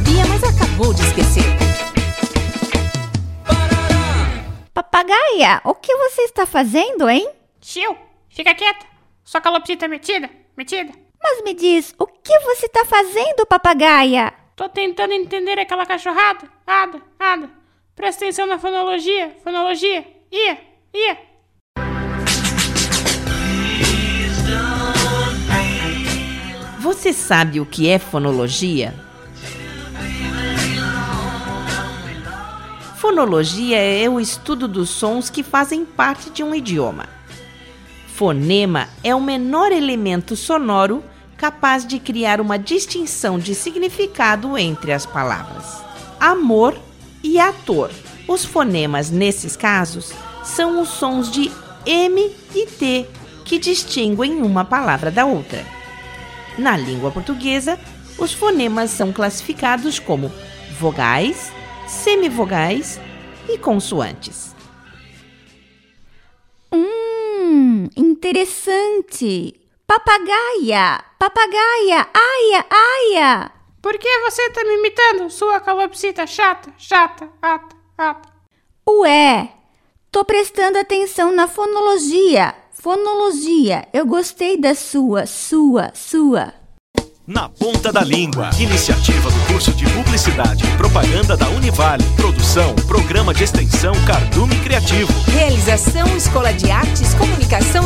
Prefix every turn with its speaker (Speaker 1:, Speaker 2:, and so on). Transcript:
Speaker 1: sabia, mas acabou de esquecer. Papagaia, o que você está fazendo, hein?
Speaker 2: Tio, fica quieta. Sua calopsita é metida, metida.
Speaker 1: Mas me diz, o que você está fazendo, papagaia?
Speaker 2: Tô tentando entender aquela cachorrada. Ada, ada. Presta atenção na fonologia, fonologia. Ia, ia.
Speaker 3: Você sabe o que é fonologia? Fonologia é o estudo dos sons que fazem parte de um idioma. Fonema é o menor elemento sonoro capaz de criar uma distinção de significado entre as palavras. Amor e ator. Os fonemas, nesses casos, são os sons de M e T que distinguem uma palavra da outra. Na língua portuguesa, os fonemas são classificados como vogais, semivogais e consoantes.
Speaker 1: Hum, interessante. Papagaia, papagaia, aia, aia.
Speaker 2: Por que você tá me imitando, sua calopsita chata, chata, ata, ata?
Speaker 1: Ué, tô prestando atenção na fonologia. Fonologia, eu gostei da sua, sua, sua.
Speaker 4: Na Ponta da Língua. Iniciativa do curso de Publicidade e Propaganda da Univale. Produção, Programa de Extensão Cardume Criativo.
Speaker 5: Realização Escola de Artes, Comunicação.